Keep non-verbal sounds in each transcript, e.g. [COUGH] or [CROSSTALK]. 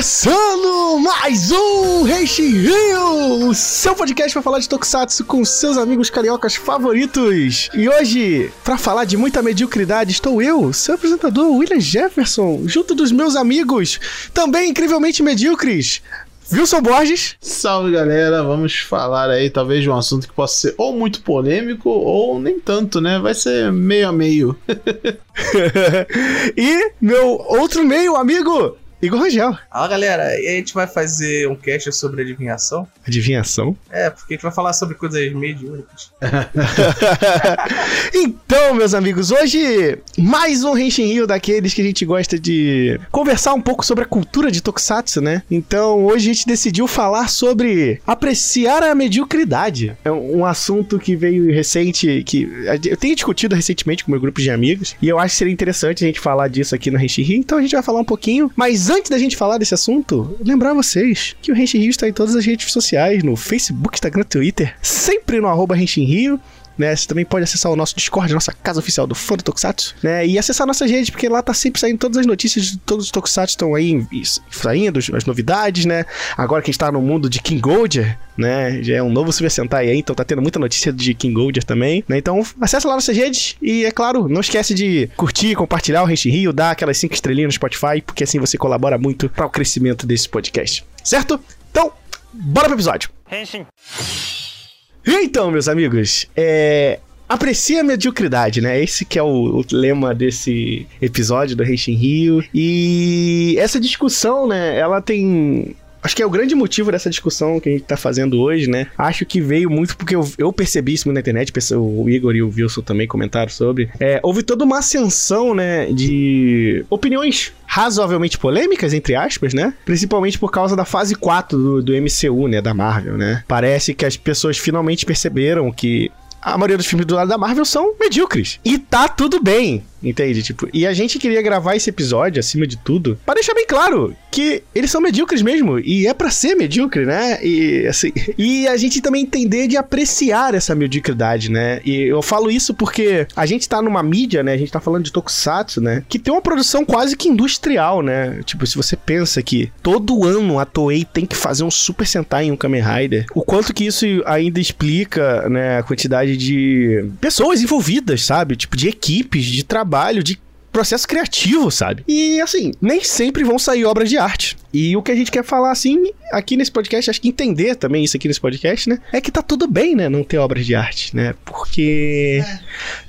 começando mais um Reishi Rio, seu podcast para falar de Tokusatsu com seus amigos cariocas favoritos. E hoje, para falar de muita mediocridade, estou eu, seu apresentador William Jefferson, junto dos meus amigos, também incrivelmente medíocres, Wilson Borges. Salve galera, vamos falar aí talvez de um assunto que possa ser ou muito polêmico ou nem tanto, né? Vai ser meio a meio. [LAUGHS] [LAUGHS] e meu outro meio amigo, Igor Rangel. Fala galera, e a gente vai fazer um cast sobre adivinhação? Adivinhação? É, porque a gente vai falar sobre coisas mediúnicas. [LAUGHS] então, meus amigos, hoje mais um Henshin Rio daqueles que a gente gosta de conversar um pouco sobre a cultura de Tokusatsu, né? Então, hoje a gente decidiu falar sobre apreciar a mediocridade. É um assunto que veio recente, que eu tenho discutido recentemente com meu grupo de amigos, e eu acho que seria interessante a gente falar disso aqui no Henshin Rio, então a gente vai falar um pouquinho, mas antes da gente falar desse assunto, lembrar vocês que o Renshin Rio está em todas as redes sociais, no Facebook, Instagram, Twitter, sempre no arroba Renshin Rio. Né, você também pode acessar o nosso Discord, nossa casa oficial do fã do Tokusatsu, né? E acessar nossas redes, porque lá tá sempre saindo todas as notícias de todos os Tokusatsu estão aí saindo, as novidades, né? Agora que a gente tá no mundo de King Golder, né? Já é um novo Super Sentai aí, então tá tendo muita notícia de King Golder também, né? Então acessa lá nossas redes e, é claro, não esquece de curtir, compartilhar o Rente Rio, dar aquelas 5 estrelinhas no Spotify, porque assim você colabora muito para o crescimento desse podcast, certo? Então, bora pro episódio. Henshin. Então, meus amigos, é, Aprecia a mediocridade, né? Esse que é o, o lema desse episódio do Reixin Rio. E essa discussão, né? Ela tem Acho que é o grande motivo dessa discussão que a gente tá fazendo hoje, né? Acho que veio muito porque eu, eu percebi isso na internet, o Igor e o Wilson também comentaram sobre. É, houve toda uma ascensão, né, de opiniões razoavelmente polêmicas, entre aspas, né? Principalmente por causa da fase 4 do, do MCU, né? Da Marvel, né? Parece que as pessoas finalmente perceberam que a maioria dos filmes do lado da Marvel são medíocres. E tá tudo bem. Entende? Tipo, e a gente queria gravar esse episódio, acima de tudo, para deixar bem claro que eles são medíocres mesmo. E é para ser medíocre, né? E assim. [LAUGHS] E a gente também entender de apreciar essa mediocridade, né? E eu falo isso porque a gente tá numa mídia, né? A gente tá falando de Tokusatsu, né? Que tem uma produção quase que industrial, né? Tipo, se você pensa que todo ano a Toei tem que fazer um Super Sentai em um Kamen Rider, o quanto que isso ainda explica, né? A quantidade de pessoas envolvidas, sabe? Tipo, de equipes, de trabalho trabalho de processo criativo, sabe? E assim, nem sempre vão sair obras de arte. E o que a gente quer falar, assim, aqui nesse podcast, acho que entender também isso aqui nesse podcast, né? É que tá tudo bem, né? Não ter obras de arte, né? Porque é.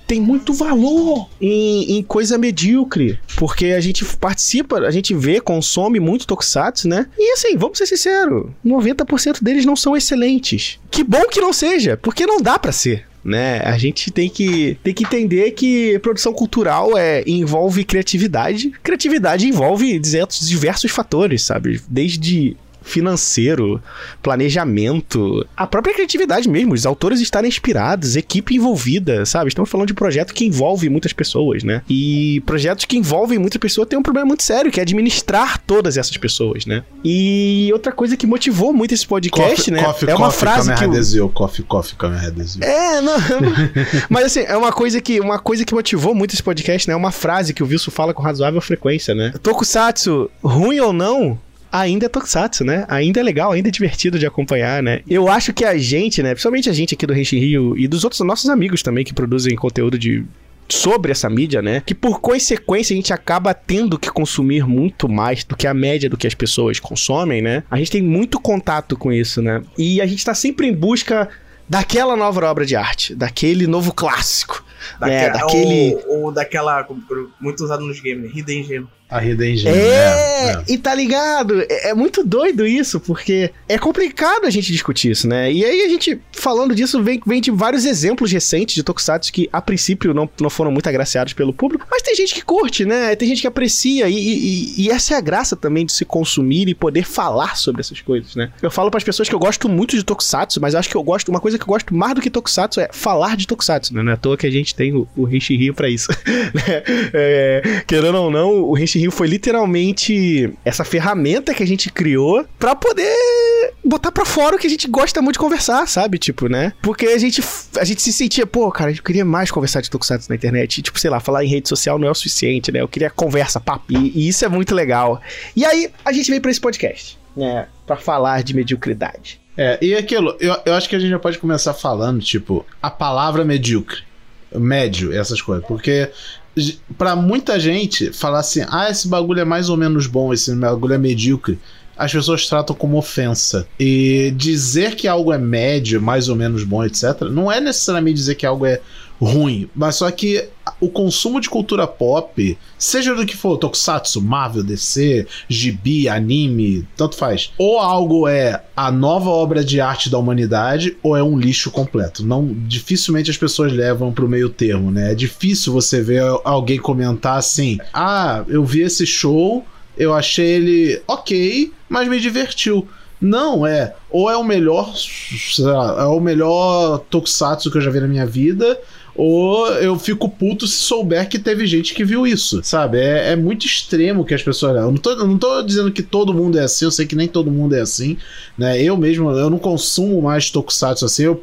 tem muito valor em, em, coisa medíocre. Porque a gente participa, a gente vê, consome muito tokusatsu, né? E assim, vamos ser sinceros: 90% deles não são excelentes. Que bom que não seja, porque não dá para ser né? A gente tem que, tem que entender que produção cultural é, envolve criatividade. Criatividade envolve diversos fatores, sabe? Desde financeiro, planejamento, a própria criatividade mesmo, os autores estarem inspirados, equipe envolvida, sabe? Estamos falando de um projeto que envolve muitas pessoas, né? E projetos que envolvem muitas pessoas têm um problema muito sério, que é administrar todas essas pessoas, né? E outra coisa que motivou muito esse podcast, coffee, né? Coffee, é uma coffee, frase que adesivo, coffee, coffee, adesivo. É, não, [LAUGHS] mas assim, é uma coisa que uma coisa que motivou muito esse podcast, né? É uma frase que o Wilson fala com razoável frequência, né? Tokusatsu, ruim ou não, ainda é tokusatsu, né? Ainda é legal, ainda é divertido de acompanhar, né? Eu acho que a gente, né? Principalmente a gente aqui do Renshin Rio e dos outros nossos amigos também que produzem conteúdo de sobre essa mídia, né? Que por consequência a gente acaba tendo que consumir muito mais do que a média do que as pessoas consomem, né? A gente tem muito contato com isso, né? E a gente tá sempre em busca daquela nova obra de arte, daquele novo clássico, né? daquele... Ou, ou daquela, muito usado nos games, Hidden Gem. A Hidden Gem. É, é, é, e tá ligado? É, é, muito doido isso, porque é complicado a gente discutir isso, né? E aí a gente, falando disso, vem, vem de vários exemplos recentes de Tokusatsu que, a princípio, não, não foram muito agraciados pelo público, mas tem gente que curte, né? Tem gente que aprecia, e, e, e essa é a graça também de se consumir e poder falar sobre essas coisas, né? Eu falo para as pessoas que eu gosto muito de Tokusatsu, mas acho que eu gosto, uma coisa que eu gosto mais do que Tokusatsu é falar de Tokusatsu, né? Não é à toa que a gente tem o, o Rio pra isso. [LAUGHS] Né? é, querendo ou não, o Rishi Foi literalmente essa ferramenta que a gente criou para poder botar pra fora o que a gente gosta muito de conversar, sabe? Tipo, né? Porque a gente, a gente se sentia, pô, cara, eu queria mais conversar de Tokusatsu na internet. E, tipo, sei lá, falar em rede social não é o suficiente, né? Eu queria conversa, papo. E, e isso é muito legal. E aí, a gente veio pra esse podcast, né? Pra falar de mediocridade. É, e aquilo, eu, eu acho que a gente já pode começar falando, tipo, a palavra medíocre. Médio, essas coisas. Porque para muita gente, falar assim, ah, esse bagulho é mais ou menos bom, esse bagulho é medíocre, as pessoas tratam como ofensa. E dizer que algo é médio, mais ou menos bom, etc., não é necessariamente dizer que algo é ruim, mas só que o consumo de cultura pop, seja do que for, tokusatsu, Marvel, DC, gibi, anime, tanto faz. Ou algo é a nova obra de arte da humanidade, ou é um lixo completo. Não, dificilmente as pessoas levam pro meio termo, né? É difícil você ver alguém comentar assim: "Ah, eu vi esse show, eu achei ele OK, mas me divertiu". Não, é. Ou é o melhor. Lá, é o melhor Tokusatsu que eu já vi na minha vida ou eu fico puto se souber que teve gente que viu isso, sabe? É, é muito extremo que as pessoas. Eu não, tô, não tô dizendo que todo mundo é assim, eu sei que nem todo mundo é assim, né? Eu mesmo, eu não consumo mais tokusatsu assim. Eu,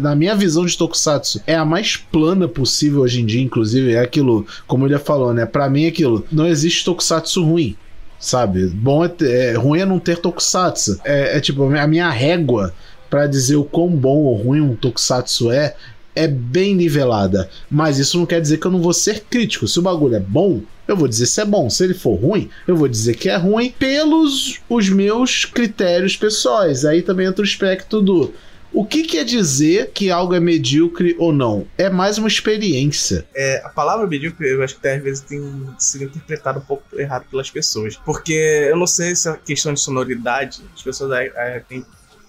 na minha visão de tokusatsu, é a mais plana possível hoje em dia, inclusive. É aquilo, como ele falou, né? Pra mim, é aquilo. Não existe tokusatsu ruim sabe? Bom é, ter, é ruim é não ter tokusatsu. É, é tipo a minha régua para dizer o quão bom ou ruim um tokusatsu é é bem nivelada. Mas isso não quer dizer que eu não vou ser crítico. Se o bagulho é bom, eu vou dizer se é bom. Se ele for ruim, eu vou dizer que é ruim pelos os meus critérios pessoais. Aí também entra o aspecto do o que quer dizer que algo é medíocre ou não? É mais uma experiência. É, a palavra medíocre, eu acho que às vezes tem sido interpretada um pouco errado pelas pessoas. Porque eu não sei se a questão de sonoridade, as pessoas é, têm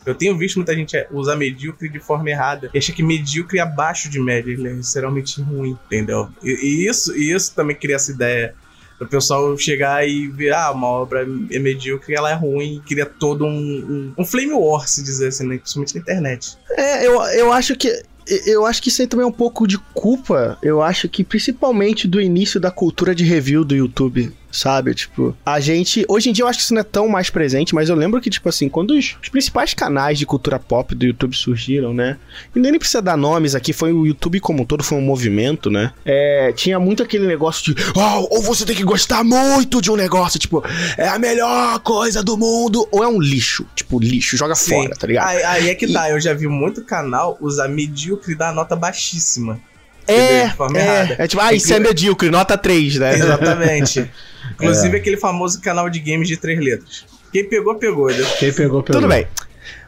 eu tenho visto muita gente usar medíocre de forma errada. E acha que medíocre é abaixo de média, ele é necessariamente ruim, entendeu? E, e isso, e isso também cria essa ideia o pessoal chegar e ver, ah, uma obra é medíocre, ela é ruim, cria todo um, um, um flame war, se dizer assim, né? principalmente na internet. É, eu, eu acho que eu acho que isso aí também é um pouco de culpa. Eu acho que principalmente do início da cultura de review do YouTube sabe? Tipo, a gente. Hoje em dia eu acho que isso não é tão mais presente, mas eu lembro que, tipo assim, quando os, os principais canais de cultura pop do YouTube surgiram, né? E nem precisa dar nomes aqui, foi o YouTube como um todo, foi um movimento, né? É, tinha muito aquele negócio de. Oh, ou você tem que gostar muito de um negócio, tipo, é a melhor coisa do mundo, ou é um lixo. Tipo, lixo, joga Sim. fora, tá ligado? Aí, aí é que e... tá, eu já vi muito canal usar medíocre dar nota baixíssima. É, é, é, tipo, ah, isso é medíocre, nota 3, né? Exatamente. [LAUGHS] Inclusive é. aquele famoso canal de games de três letras. Quem pegou, pegou. Né? Quem pegou, pegou. Tudo bem.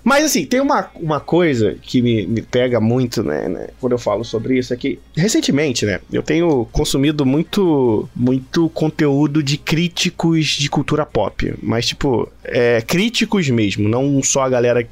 Mas assim, tem uma, uma coisa que me, me pega muito, né, né, quando eu falo sobre isso, é que recentemente, né, eu tenho consumido muito, muito conteúdo de críticos de cultura pop, mas tipo, é, críticos mesmo, não só a galera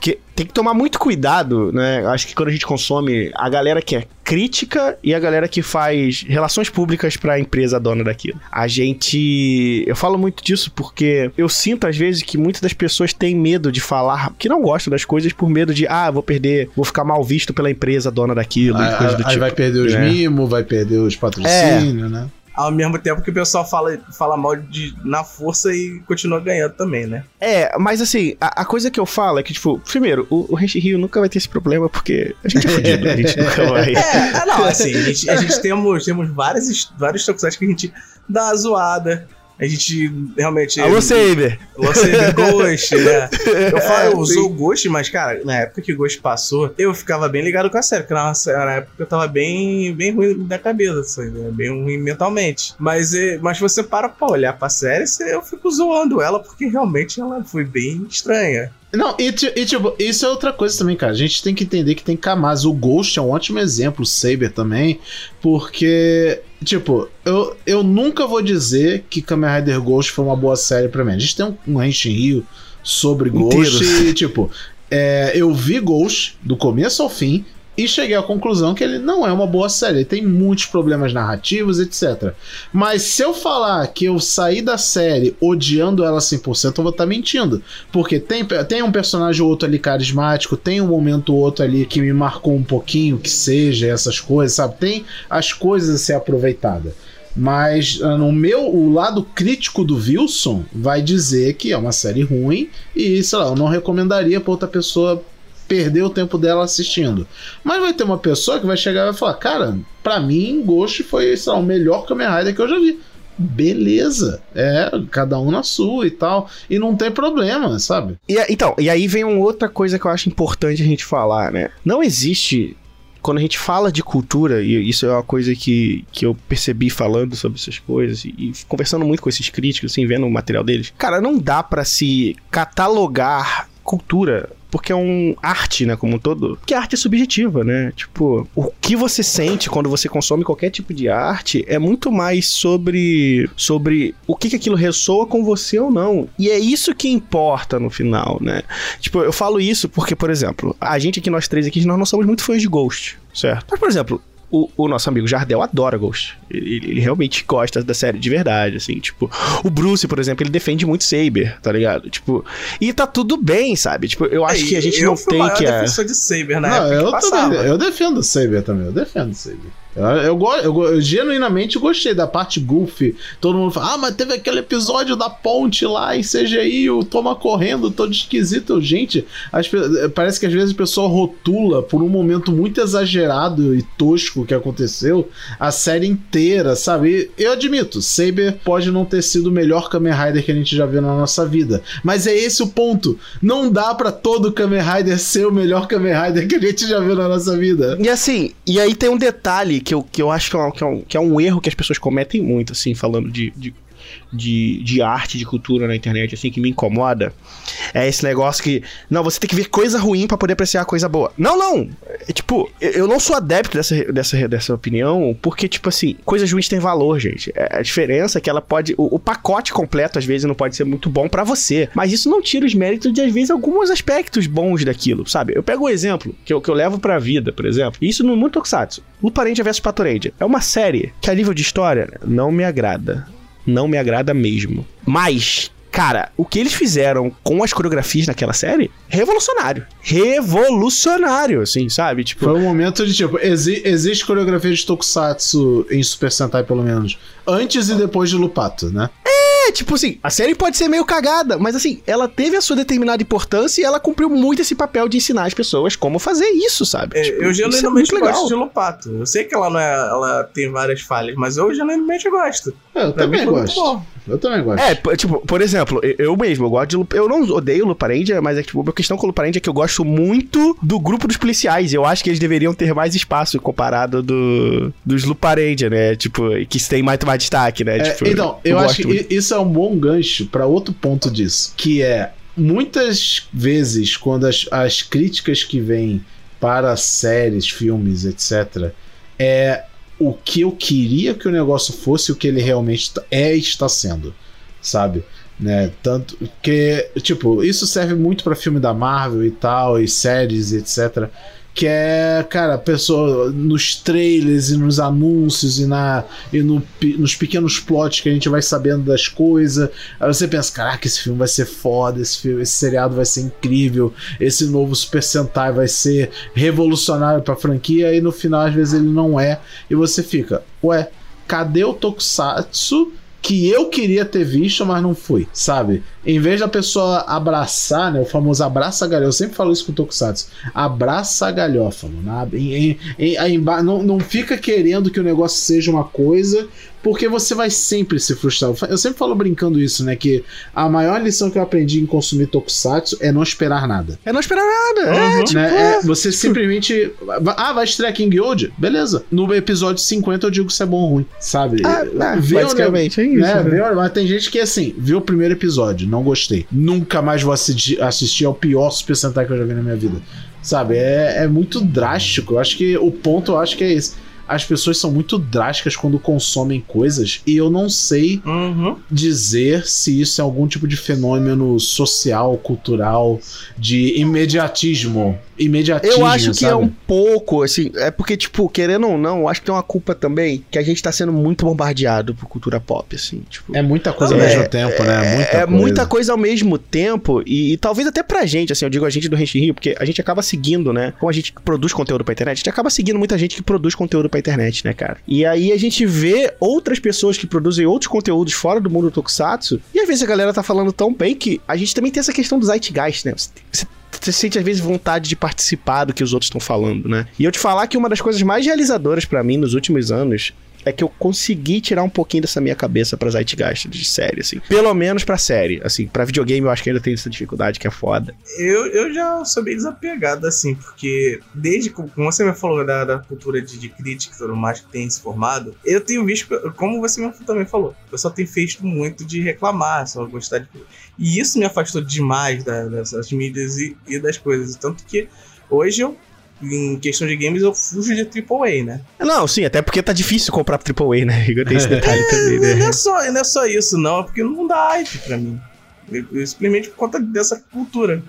porque tem que tomar muito cuidado, né? Acho que quando a gente consome a galera que é crítica e a galera que faz relações públicas para a empresa dona daquilo. A gente. Eu falo muito disso porque eu sinto às vezes que muitas das pessoas têm medo de falar que não gostam das coisas por medo de, ah, vou perder, vou ficar mal visto pela empresa dona daquilo ah, e coisa do aí tipo. vai perder os é. mimos, vai perder os patrocínios, é. né? Ao mesmo tempo que o pessoal fala, fala mal de, na força e continua ganhando também, né? É, mas assim, a, a coisa que eu falo é que, tipo, primeiro, o, o Rio nunca vai ter esse problema porque a gente é fodido, a gente nunca [LAUGHS] vai. É, é, não, assim, a gente, a gente temos, temos vários, vários tokusatsu que a gente dá uma zoada a gente realmente. Alô, Saber! Alô, Saber [LAUGHS] Ghost, né? Eu falo, eu usou o Ghost, mas, cara, na época que o Ghost passou, eu ficava bem ligado com a série, porque na, na época eu tava bem, bem ruim da cabeça, assim, né? bem ruim mentalmente. Mas, mas você para pra olhar pra série, eu fico zoando ela, porque realmente ela foi bem estranha. Não, e, e, tipo, isso é outra coisa também, cara. A gente tem que entender que tem camadas. O Ghost é um ótimo exemplo, o Saber também, porque, tipo, eu, eu nunca vou dizer que Kamen Rider Ghost foi uma boa série para mim. A gente tem um, um Henshin Rio sobre Ghost e, tipo, é, eu vi Ghost do começo ao fim, e cheguei à conclusão que ele não é uma boa série. Ele tem muitos problemas narrativos, etc. Mas se eu falar que eu saí da série odiando ela 100%, eu vou estar tá mentindo. Porque tem, tem um personagem ou outro ali carismático, tem um momento ou outro ali que me marcou um pouquinho, que seja essas coisas, sabe? Tem as coisas a ser aproveitadas. Mas ah, no meu, o lado crítico do Wilson vai dizer que é uma série ruim e, sei lá, eu não recomendaria pra outra pessoa perder o tempo dela assistindo. Mas vai ter uma pessoa que vai chegar e vai falar: Cara, pra mim, Ghost foi sei lá, o melhor Kamen Rider que eu já vi. Beleza, é, cada um na sua e tal, e não tem problema, sabe? E, então, e aí vem uma outra coisa que eu acho importante a gente falar, né? Não existe quando a gente fala de cultura, e isso é uma coisa que, que eu percebi falando sobre essas coisas e, e conversando muito com esses críticos, assim, vendo o material deles, cara, não dá para se catalogar cultura porque é um arte, né, como um todo. Porque a arte é subjetiva, né? Tipo, o que você sente quando você consome qualquer tipo de arte é muito mais sobre sobre o que, que aquilo ressoa com você ou não. E é isso que importa no final, né? Tipo, eu falo isso porque, por exemplo, a gente aqui, nós três aqui, nós não somos muito fãs de Ghost, certo? Mas, por exemplo, o, o, nosso amigo Jardel adora Ghost. Ele, ele, realmente gosta da série de verdade, assim. Tipo, o Bruce, por exemplo, ele defende muito Saber, tá ligado? Tipo, e tá tudo bem, sabe? Tipo, eu acho é, que a gente não tem que. Eu defensor de Saber na não, época eu. Também, eu defendo Saber também, eu defendo Saber. Eu, eu, eu, eu, genuinamente gostei da parte goofy. Todo mundo fala, ah, mas teve aquele episódio da ponte lá em CGI, o Toma correndo, todo esquisito. Gente, as, parece que às vezes o pessoal rotula por um momento muito exagerado e tosco que aconteceu a série inteira, sabe? E eu admito, Saber pode não ter sido o melhor Kamen Rider que a gente já viu na nossa vida. Mas é esse o ponto. Não dá para todo Kamen Rider ser o melhor Kamen Rider que a gente já viu na nossa vida. E assim, e aí tem um detalhe que eu, que eu acho que é, um, que, é um, que é um erro que as pessoas cometem muito, assim, falando de, de de, de arte, de cultura na internet, assim, que me incomoda, é esse negócio que, não, você tem que ver coisa ruim para poder apreciar coisa boa. Não, não! É, tipo, eu não sou adepto dessa, dessa, dessa opinião, porque, tipo assim, coisas ruins têm valor, gente. É, a diferença é que ela pode. O, o pacote completo, às vezes, não pode ser muito bom para você. Mas isso não tira os méritos de, às vezes, alguns aspectos bons daquilo, sabe? Eu pego um exemplo que eu, que eu levo pra vida, por exemplo. Isso no Mundo Tokusatsu. Luparendia vs Patorendia. É uma série que, a nível de história, não me agrada não me agrada mesmo. Mas, cara, o que eles fizeram com as coreografias naquela série, revolucionário. Revolucionário, assim, sabe? Tipo, foi um momento de tipo, exi existe coreografia de Tokusatsu em Super Sentai pelo menos, antes e depois de Lupato, né? É, tipo assim, a série pode ser meio cagada, mas assim, ela teve a sua determinada importância e ela cumpriu muito esse papel de ensinar as pessoas como fazer isso, sabe? É, tipo, eu genuinamente é gosto de Lupato. Eu sei que ela não é, ela tem várias falhas, mas eu genuinamente gosto. É, eu pra também gosto. Eu também gosto. É, tipo, por exemplo, eu mesmo, eu gosto de Lup... Eu não odeio Luparendia, mas é que, tipo, a questão com Luparendia é que eu gosto muito do grupo dos policiais. Eu acho que eles deveriam ter mais espaço comparado do, dos Luparendia, né? Tipo, que tem mais, mais destaque, né? É, tipo, então, eu, eu acho que muito. isso é um bom gancho para outro ponto disso, que é muitas vezes quando as, as críticas que vêm para séries, filmes, etc, é o que eu queria que o negócio fosse o que ele realmente é e está sendo, sabe? Né? Tanto que, tipo, isso serve muito para filme da Marvel e tal, e séries, etc que é, cara, pessoa nos trailers e nos anúncios e, na, e no, nos pequenos plots que a gente vai sabendo das coisas. Aí você pensa, caraca, esse filme vai ser foda, esse, filme, esse seriado vai ser incrível, esse novo Super Sentai vai ser revolucionário pra franquia, e no final, às vezes, ele não é. E você fica, ué, cadê o Tokusatsu? Que eu queria ter visto, mas não fui, sabe? Em vez da pessoa abraçar, né? O famoso abraça galhofa. Eu sempre falo isso com o Tokusatsu. Abraça a galhofa, mano. Não, não fica querendo que o negócio seja uma coisa porque você vai sempre se frustrar. Eu sempre falo brincando isso, né? Que a maior lição que eu aprendi em consumir tokusatsu é não esperar nada. É não esperar nada. É, uhum. É, tipo, né? é, você simplesmente. Ah, vai estrear King Old? Beleza. No episódio 50 eu digo se é bom ou ruim, sabe? Ah, é, basicamente, é isso. Né? Né? Mas tem gente que, assim, viu o primeiro episódio, não gostei. Nunca mais vou assistir, assistir ao pior Super Sentai que eu já vi na minha vida. Sabe? É, é muito drástico. Eu acho que o ponto, eu acho que é esse as pessoas são muito drásticas quando consomem coisas e eu não sei uhum. dizer se isso é algum tipo de fenômeno social, cultural, de imediatismo imediatismo. Eu acho que sabe? é um pouco, assim, é porque, tipo, querendo ou não, eu acho que tem uma culpa também que a gente tá sendo muito bombardeado por cultura pop, assim. Tipo, é muita coisa ao mesmo tempo, né? É, muita é coisa. muita coisa ao mesmo tempo e, e, talvez até pra gente, assim, eu digo a gente do Rente Rio, porque a gente acaba seguindo, né? Como a gente produz conteúdo pra internet, a gente acaba seguindo muita gente que produz conteúdo pra internet, né, cara? E aí a gente vê outras pessoas que produzem outros conteúdos fora do mundo do Tokusatsu, e às vezes a galera tá falando tão bem que a gente também tem essa questão do Zeitgeist, né? Você, você sente às vezes vontade de participar do que os outros estão falando, né? E eu te falar que uma das coisas mais realizadoras para mim nos últimos anos é que eu consegui tirar um pouquinho dessa minha cabeça pra Zeitgeist de série, assim. Pelo menos pra série. Assim, pra videogame eu acho que ainda tem essa dificuldade que é foda. Eu, eu já sou bem desapegado, assim, porque desde como você me falou da, da cultura de, de crítica e tudo mais que tem se formado, eu tenho visto, como você também falou, eu só tenho feito muito de reclamar, só gostar de. E isso me afastou demais da, dessas mídias e, e das coisas. Tanto que hoje eu em questão de games, eu fujo de AAA, né? Não, sim, até porque tá difícil comprar AAA, né? [LAUGHS] Eu tenho esse detalhe também, né? Não é, só, não é só isso, não, é porque não dá hype pra mim. Eu, eu, simplesmente por conta dessa cultura.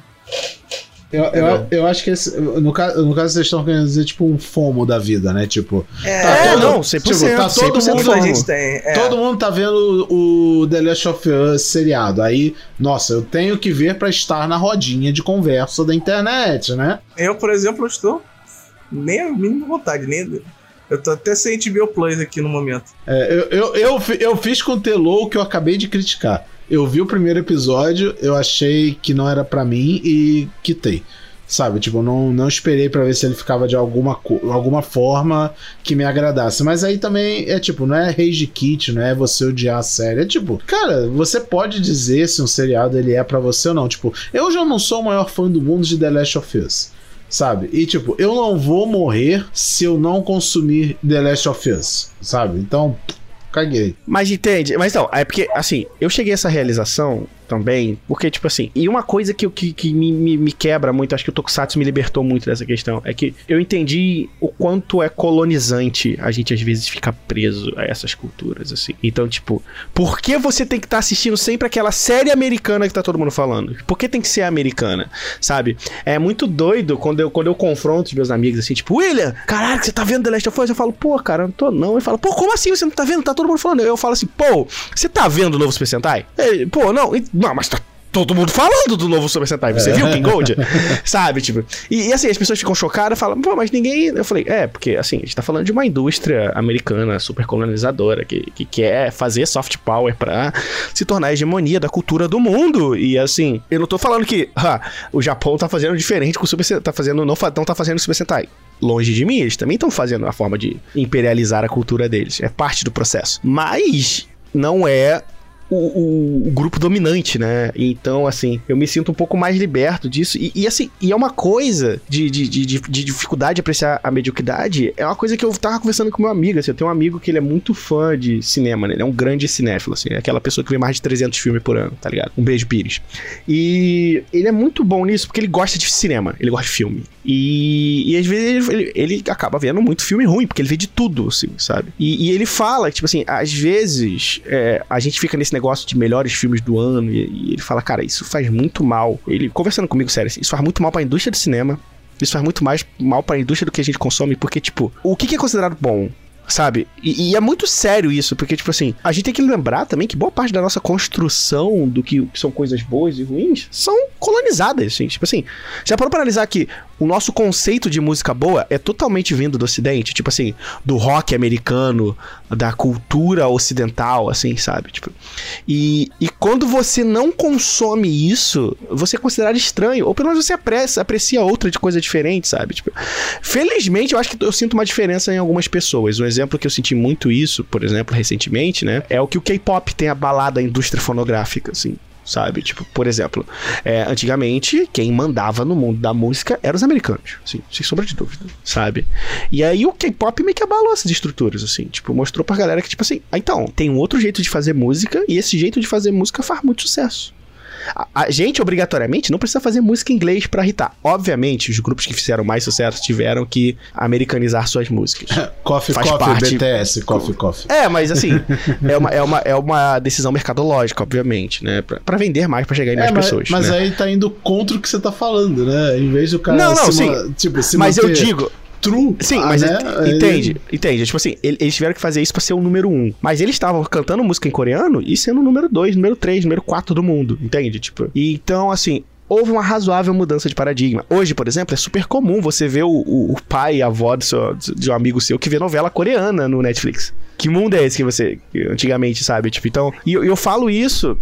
Eu, eu, eu, acho que esse, no, caso, no caso vocês estão querendo dizer tipo um fomo da vida, né? Tipo, é, tá todo, não, 100%, tipo, tá todo 100% mundo, a gente tem. É. Todo mundo tá vendo o The Last of Us seriado. Aí, nossa, eu tenho que ver para estar na rodinha de conversa da internet, né? Eu, por exemplo, estou nem a mínima vontade, nem eu tô até sem HBO Plus aqui no momento. É, eu, eu, eu, eu fiz com o Telo o que eu acabei de criticar. Eu vi o primeiro episódio, eu achei que não era para mim e quitei. Sabe, tipo, não, não esperei para ver se ele ficava de alguma, alguma forma que me agradasse. Mas aí também é tipo, não é rage kit, não é você odiar a série. É tipo, cara, você pode dizer se um seriado ele é para você ou não. Tipo, eu já não sou o maior fã do mundo de The Last of Us sabe? E tipo, eu não vou morrer se eu não consumir The Last of Us, sabe? Então, caguei. Mas entende? Mas não, é porque, assim, eu cheguei a essa realização também, porque, tipo assim, e uma coisa que, que, que me, me, me, quebra muito, acho que o Tokusatsu me libertou muito dessa questão, é que eu entendi o quanto é colonizante a gente às vezes ficar preso a essas culturas, assim. Então, tipo, por que você tem que estar tá assistindo sempre aquela série americana que tá todo mundo falando? Por que tem que ser americana, sabe? É muito doido quando eu, quando eu confronto os meus amigos, assim, tipo, William, caralho, você tá vendo The Last of Us? Eu falo, pô, cara, não tô não. Ele fala, pô, como assim você não tá vendo? Tá todo mundo falando. Eu falo assim, pô, você tá vendo o novo Super Sentai? Ele, pô, não, não, mas tá todo mundo falando do novo Super Sentai. Você é. viu King Gold? [LAUGHS] Sabe, tipo. E, e, assim, as pessoas ficam chocadas falam, pô, mas ninguém. Eu falei, é, porque assim, a gente tá falando de uma indústria americana super colonizadora que, que quer fazer soft power pra se tornar a hegemonia da cultura do mundo. E assim, eu não tô falando que ha, o Japão tá fazendo diferente com o Super Sentai. Tá fazendo, não, não tá fazendo Super Sentai longe de mim, eles também estão fazendo a forma de imperializar a cultura deles. É parte do processo. Mas não é o, o, grupo dominante, né? Então, assim, eu me sinto um pouco mais liberto disso. E, e assim, e é uma coisa de, de, de, de, dificuldade de apreciar a mediocridade. É uma coisa que eu tava conversando com meu amigo. Assim, eu tenho um amigo que ele é muito fã de cinema, né? Ele é um grande cinéfilo, assim. É aquela pessoa que vê mais de 300 filmes por ano, tá ligado? Um beijo, Pires. E ele é muito bom nisso porque ele gosta de cinema, ele gosta de filme. E, e às vezes ele, ele, acaba vendo muito filme ruim, porque ele vê de tudo, assim, sabe? E, e ele fala, tipo assim, às vezes é, a gente fica nesse negócio negócio de melhores filmes do ano. E, e ele fala, cara, isso faz muito mal. Ele, conversando comigo, sério, assim, isso faz muito mal pra indústria do cinema. Isso faz muito mais mal para a indústria do que a gente consome, porque, tipo, o que, que é considerado bom? sabe? E, e, é muito sério isso, porque, tipo assim, a gente tem que lembrar também que boa parte da nossa construção do que, que são coisas boas e ruins são colonizadas, assim. Tipo assim, já parou pra analisar que o nosso conceito de música boa é totalmente vindo do ocidente, tipo assim, do rock americano, da cultura ocidental, assim, sabe? Tipo, e, e quando você não consome isso, você é considerado estranho, ou pelo menos você aprecia, aprecia outra de coisa diferente, sabe? Tipo, felizmente eu acho que eu sinto uma diferença em algumas pessoas. Um exemplo que eu senti muito isso, por exemplo, recentemente, né, é o que o K-pop tem abalado a indústria fonográfica, assim sabe? Tipo, por exemplo, é, antigamente, quem mandava no mundo da música eram os americanos, assim, sem sombra de dúvida, sabe? E aí o K-pop meio que abalou essas estruturas, assim, tipo, mostrou pra galera que, tipo assim, ah, então, tem um outro jeito de fazer música e esse jeito de fazer música faz muito sucesso. A, a, gente, obrigatoriamente, não precisa fazer música em inglês para irritar. Obviamente, os grupos que fizeram mais sucesso tiveram que americanizar suas músicas. [LAUGHS] coffee, Faz coffee, parte... BTS, coffee, coffee. É, mas assim, [LAUGHS] é, uma, é, uma, é uma decisão mercadológica, obviamente, né? Pra, pra vender mais, pra chegar em é, mais mas, pessoas. Mas né? aí tá indo contra o que você tá falando, né? Em vez do cara. Não, não, sim. Tipo, mas manter... eu digo true. Sim, ah, mas né? entende, entende. Tipo assim, eles tiveram que fazer isso pra ser o número um. Mas eles estavam cantando música em coreano e sendo o número dois, número três, número quatro do mundo, entende? Tipo, e então, assim, houve uma razoável mudança de paradigma. Hoje, por exemplo, é super comum você ver o, o, o pai e a avó do seu, de um amigo seu que vê novela coreana no Netflix. Que mundo é esse que você que antigamente sabe? Tipo, então, e eu, eu falo isso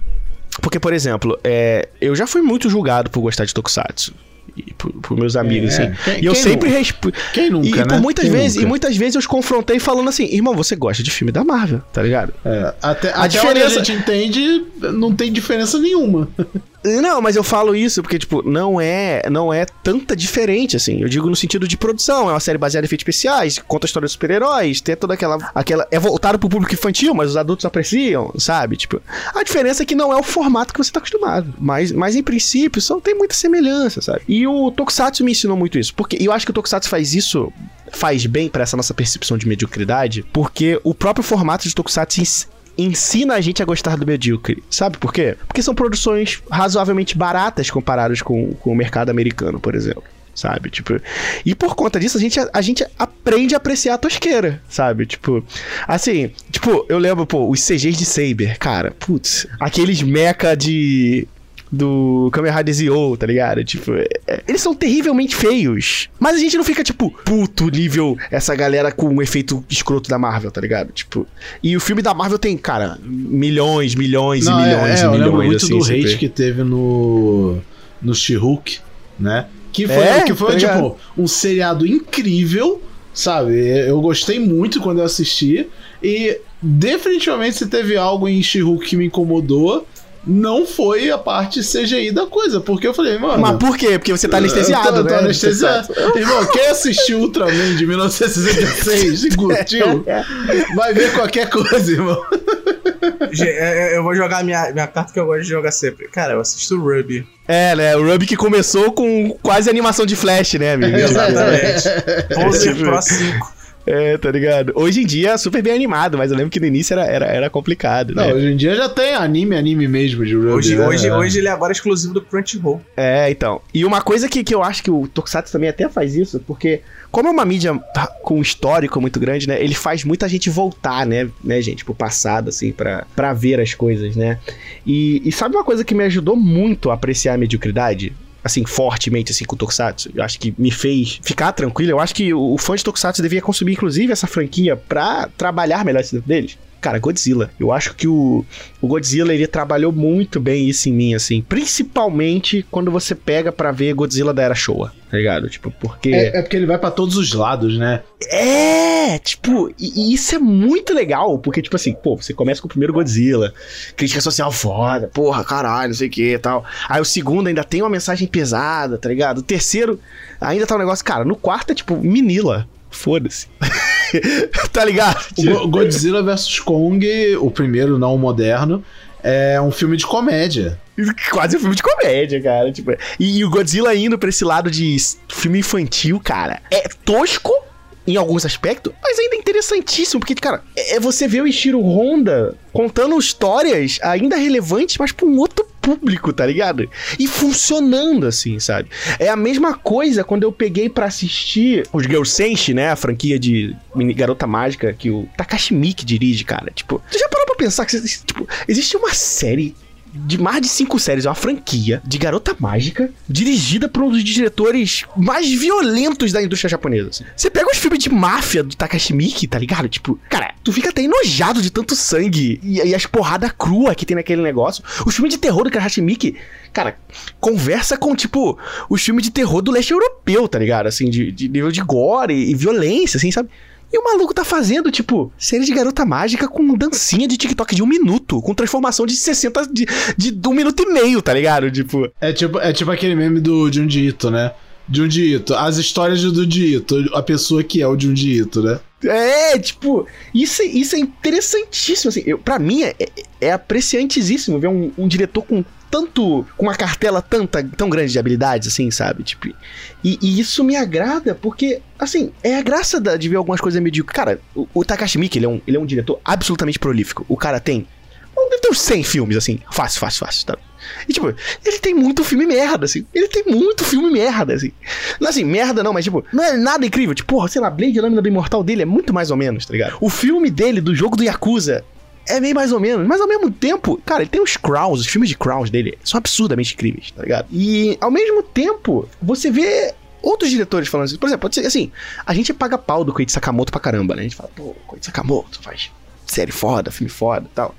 porque, por exemplo, é, eu já fui muito julgado por gostar de Tokusatsu. Por, por meus amigos, É, assim. quem- e eu sempre nunca? respo... Quem nunca, e, né? por muitas Quem vezes, nunca? e muitas vezes eu os confrontei falando assim, irmão, você gosta de filme da Marvel, tá ligado? É, até, A até diferença- a gente entende, não tem diferença nenhuma. [LAUGHS] Não, mas eu falo isso porque, tipo, não é, não é tanta diferente, assim. Eu digo no sentido de produção. É uma série baseada em efeitos especiais, conta a história dos super-heróis, tem toda aquela, aquela... É voltado pro público infantil, mas os adultos apreciam, sabe? Tipo, a diferença é que não é o formato que você tá acostumado. Mas, mas em princípio, só tem muita semelhança, sabe? E o Tokusatsu me ensinou muito isso. Porque eu acho que o Tokusatsu faz isso... Faz bem pra essa nossa percepção de mediocridade, porque o próprio formato de Tokusatsu ensina a gente a gostar do medíocre. Sabe por quê? Porque são produções razoavelmente baratas comparadas com, com o mercado americano, por exemplo. Sabe? Tipo. E por conta disso, a gente, a, gente aprende a apreciar a tosqueira, sabe? Tipo. Assim, tipo, eu lembro, pô, os CGs de Saber, cara, putz, aqueles mecha de. Do Kamen Rider Zio, tá ligado? Tipo, é- é- eles são terrivelmente feios. Mas a gente não fica, tipo, puto nível essa galera com o efeito escroto da Marvel, tá ligado? Tipo, e o filme da Marvel tem, cara, milhões, milhões Não, e é, milhões é, e eu milhões. lembro muito assim, do sempre. hate que teve no, no She-Hulk, né? Que foi, É, que foi tá tipo, um seriado incrível, sabe? Eu gostei muito quando eu assisti. E definitivamente se teve algo em She-Hulk que me incomodou, não foi a parte CGI da coisa. Porque eu falei, mano. Mas por quê? Porque você tá anestesiado, eu tô, eu tô né? anestesiado. Irmão, quem assistiu Ultraman de 1966 e [LAUGHS] curtiu, vai ver qualquer coisa, irmão. É, é, Eu vou jogar minha, minha carta que eu gosto de jogar sempre. Cara, eu assisto o Ruby. É, né? O Ruby que começou com quase animação de flash, né, amigo? Exatamente. [LAUGHS] Pose Tipo- Pro 5. É, tá ligado? Hoje em dia é super bem animado, mas eu lembro que no início era, era, era complicado, Não, né? hoje em dia já tem anime, anime mesmo de Ruby. Hoje, né? hoje, hoje ele é agora exclusivo do Crunchyroll. É, então. E uma coisa que, que eu acho que o Tokusatsu também até faz isso, porque como é uma mídia com um histórico muito grande, né? Ele faz muita gente voltar, né, né gente, pro passado, assim, pra, pra ver as coisas, né? E, e sabe uma coisa que me ajudou muito a apreciar a mediocridade? Assim, fortemente, assim, com o Tokusatsu. Eu acho que me fez ficar tranquilo. Eu acho que o, fã de Tokusatsu devia consumir, inclusive, essa franquia pra trabalhar melhor dentro deles. Cara, Godzilla. Eu acho que o, o Godzilla, ele trabalhou muito bem isso em mim, assim. Principalmente quando você pega pra ver Godzilla da Era Showa, tá ligado? Tipo, porque... É, é porque ele vai pra todos os lados, né? É, tipo, e, e isso é muito legal, porque, tipo assim, pô, você começa com o primeiro Godzilla, crítica social foda, porra, caralho, não sei o que e tal. Aí o segundo ainda tem uma mensagem pesada, tá ligado? O terceiro ainda tá um negócio, cara, no quarto é tipo, Minila, foda-se. [LAUGHS] tá ligado? O Go- Godzilla vs Kong, o primeiro, não o moderno, é um filme de comédia. [LAUGHS] Quase um filme de comédia, cara. Tipo, e, e o Godzilla indo pra esse lado de filme infantil, cara, é tosco em alguns aspectos, mas ainda é interessantíssimo, porque, cara, é é você ver o Ishiro Honda contando histórias ainda relevantes, mas pra um outro público, tá ligado? E funcionando assim, sabe? É a mesma coisa quando eu peguei pra assistir os Girl Senshi, né? A franquia de Garota Mágica que o Takashi Miike dirige, cara. Tipo, você já parou pra pensar que, tipo, existe uma série de mais de cinco séries, é uma franquia de garota mágica dirigida por um dos diretores mais violentos da indústria japonesa. assim. Você pega os filmes de máfia do Takashi Miike, tá ligado? Tipo, cara, tu fica até enojado de tanto sangue e, e as porradas cruas que tem naquele negócio. Os filmes de terror do Takashi Miike, cara, conversa com, tipo, os filmes de terror do leste europeu, tá ligado? Assim, de, de nível de gore e, e violência, assim, sabe? E o maluco tá fazendo, tipo, série de garota mágica com dancinha de TikTok de um minuto, com transformação de 60 de, de um minuto e meio, tá ligado? Tipo, É tipo, é tipo aquele meme do Junji Ito, né? Junji Ito, as histórias do Junji Ito, a pessoa que é o Junji Ito, né? é, tipo, isso, é- isso é interessantíssimo, assim. Eu, pra mim, é, é, é apreciantíssimo ver um, um diretor com tanto, com uma cartela tanta, tão grande de habilidades, assim, sabe? Tipo, e, e isso me agrada, porque, assim, é a graça da- de ver algumas coisas medíocres. Cara, o, o Takashi Miike, ele é, um, ele é um diretor absolutamente prolífico. O cara tem, ele tem uns 100 filmes, assim, fácil, fácil, fácil, tá? E, tipo, ele tem muito filme merda, assim. Ele tem muito filme merda, assim. Não assim, merda não, mas, tipo, não é nada incrível. Tipo, porra, sei lá, Blade Lâmina do Imortal dele é muito mais ou menos, tá ligado? O filme dele, do jogo do Yakuza, é meio mais ou menos. Mas ao mesmo tempo, cara, ele tem os Crowns, os filmes de Crowns dele são absurdamente incríveis, tá ligado? E ao mesmo tempo, você vê outros diretores falando isso. Por exemplo, pode ser assim, a gente paga pau do Koichi Sakamoto pra caramba, né? A gente fala, pô, Koichi Sakamoto faz série foda, filme foda e tal.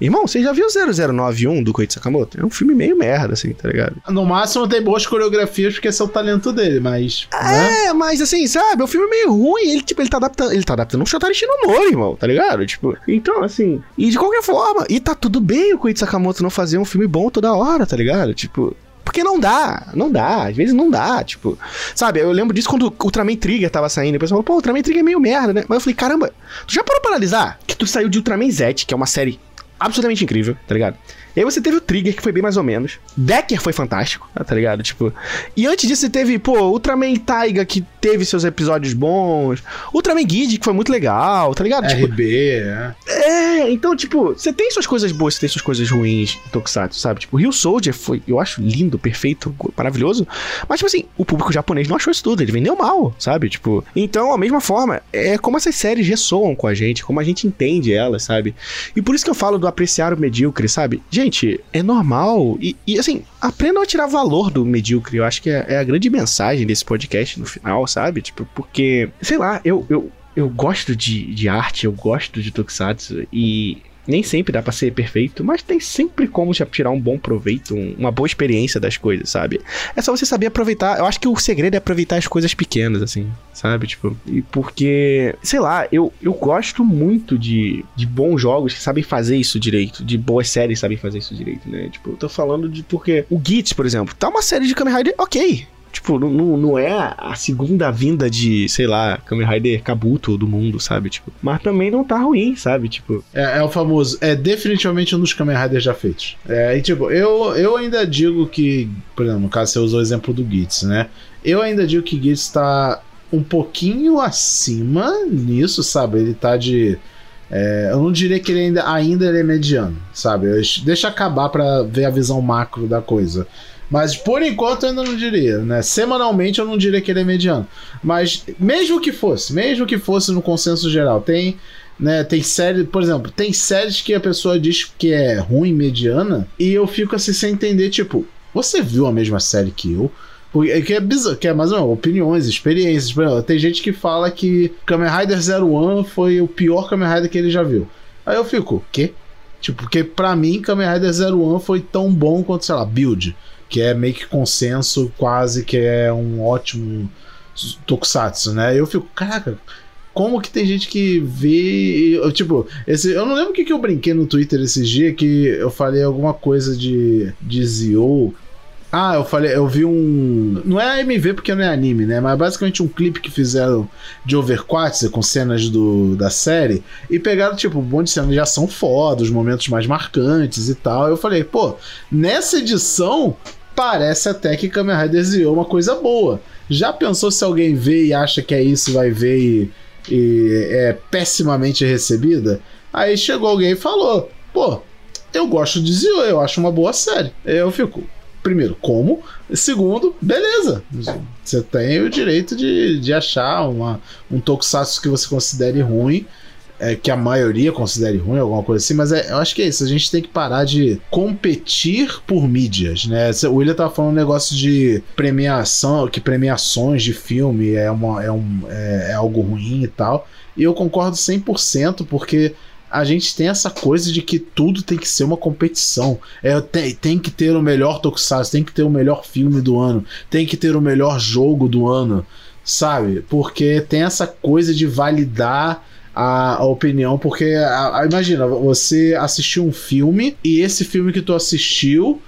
Irmão, você já viu 0091 do Koichi Sakamoto? É um filme meio merda, assim, tá ligado? No máximo tem boas coreografias porque esse é o talento dele, mas. né? É, mas assim, sabe, é um filme meio ruim. Ele, tipo, ele tá adaptando. Ele tá adaptando um Shotari Shinomori, irmão, tá ligado? Tipo, então, assim. E de qualquer forma, e tá tudo bem o Koichi Sakamoto não fazer um filme bom toda hora, tá ligado? Tipo. Porque não dá, não dá, às vezes não dá, tipo. Sabe, eu lembro disso quando o Ultraman Trigger tava saindo. O pessoal falou, pô, o Ultraman Trigger é meio merda, né? Mas eu falei, caramba, tu já parou pra analisar que tu saiu de Ultraman Z, que é uma série absolutamente incrível, tá ligado? E aí você teve o Trigger, que foi bem mais ou menos. Decker foi fantástico, tá ligado? Tipo. E antes disso você teve, pô, Ultraman Taiga, que teve seus episódios bons. Ultraman Guide, que foi muito legal, tá ligado? Tipo, RB, é. é, então, tipo, você tem suas coisas boas, você tem suas coisas ruins em Tokusatsu, sabe? Tipo, Rio Soldier foi, eu acho lindo, perfeito, maravilhoso. Mas, tipo assim, o público japonês não achou isso tudo, ele vendeu mal, sabe? Tipo, então, a mesma forma, é como essas séries ressoam com a gente, como a gente entende elas, sabe? E por isso que eu falo do apreciar o medíocre, sabe? Gente, é normal. E, e, assim, aprendam a tirar valor do medíocre. Eu acho que é, é a grande mensagem desse podcast no final, sabe? Tipo, porque, sei lá, eu. eu eu gosto de, de arte, eu gosto de Tokusatsu e nem sempre dá pra ser perfeito, mas tem sempre como tirar um bom proveito, um- uma boa experiência das coisas, sabe? É só você saber aproveitar. Eu acho que o segredo é aproveitar as coisas pequenas, assim, sabe? Tipo, e porque, sei lá, eu, eu gosto muito de, de bons jogos que sabem fazer isso direito, de boas séries que sabem fazer isso direito, né? Tipo, eu tô falando de porque o Gits, por exemplo, tá uma série de Kamen Rider, ok. Tipo, não, não é a segunda vinda de, sei lá, Kamen Rider Kabuto do mundo, sabe? Tipo, mas também não tá ruim, sabe? Tipo, É, é o famoso, é definitivamente um dos Kamen Riders já feitos. É, e tipo, eu, eu ainda digo que, por exemplo, no caso você usou o exemplo do Gitz, né? Eu ainda digo que Gitz tá um pouquinho acima nisso, sabe? Ele tá de. é, eu não diria que ele ainda, ainda ele é mediano, sabe? Deixa acabar pra ver a visão macro da coisa. Mas por enquanto eu ainda não diria, né? Semanalmente eu não diria que ele é mediano. Mas mesmo que fosse, mesmo que fosse no consenso geral, tem né? Tem série, por exemplo, tem séries que a pessoa diz que é ruim, mediana, e eu fico assim sem entender, tipo, você viu a mesma série que eu? Porque, que é bizarro, que é mais ou menos, opiniões, experiências. Tem gente que fala que Kamen Rider Zero One foi o pior Kamen Rider que ele já viu. Aí eu fico, quê? Tipo, porque pra mim Kamen Rider Zero One foi tão bom quanto, sei lá, Build, que é meio que consenso, quase que é um ótimo tokusatsu, né? Eu fico, caraca, como que tem gente que vê. Eu, tipo, esse, eu não lembro o que, que eu brinquei no Twitter esses dias que eu falei alguma coisa de, de Zio. Ah, eu falei, eu vi um. Não é AMV porque não é anime, né? Mas basicamente um clipe que fizeram de Overquartz com cenas do, da série e pegaram, tipo, um monte de cenas de ação foda, os momentos mais marcantes e tal. Eu falei, pô, nessa edição parece até que Kamen Rider Zio é uma coisa boa. Já pensou se alguém vê e acha que é isso, vai ver e, e é pessimamente recebida? Aí chegou alguém e falou: pô, eu gosto de Zio, eu acho uma boa série. Eu fico, primeiro, como? Segundo, beleza. Você tem o direito de, de achar uma, um tokusatsu que você considere ruim. É, que a maioria considere ruim, alguma coisa assim, mas é- eu acho que é isso. A gente tem que parar de competir por mídias, né? O William tava falando um negócio de premiação, que premiações de filme é, uma, é, um, é, é algo ruim e tal. E eu concordo 100%, porque a gente tem essa coisa de que tudo tem que ser uma competição. É, tem, tem que ter o melhor Tokusatsu, tem que ter o melhor filme do ano, tem que ter o melhor jogo do ano, sabe? Porque tem essa coisa de validar a, a opinião, porque a- a- imagina, você assistiu um filme e esse filme que tu assistiu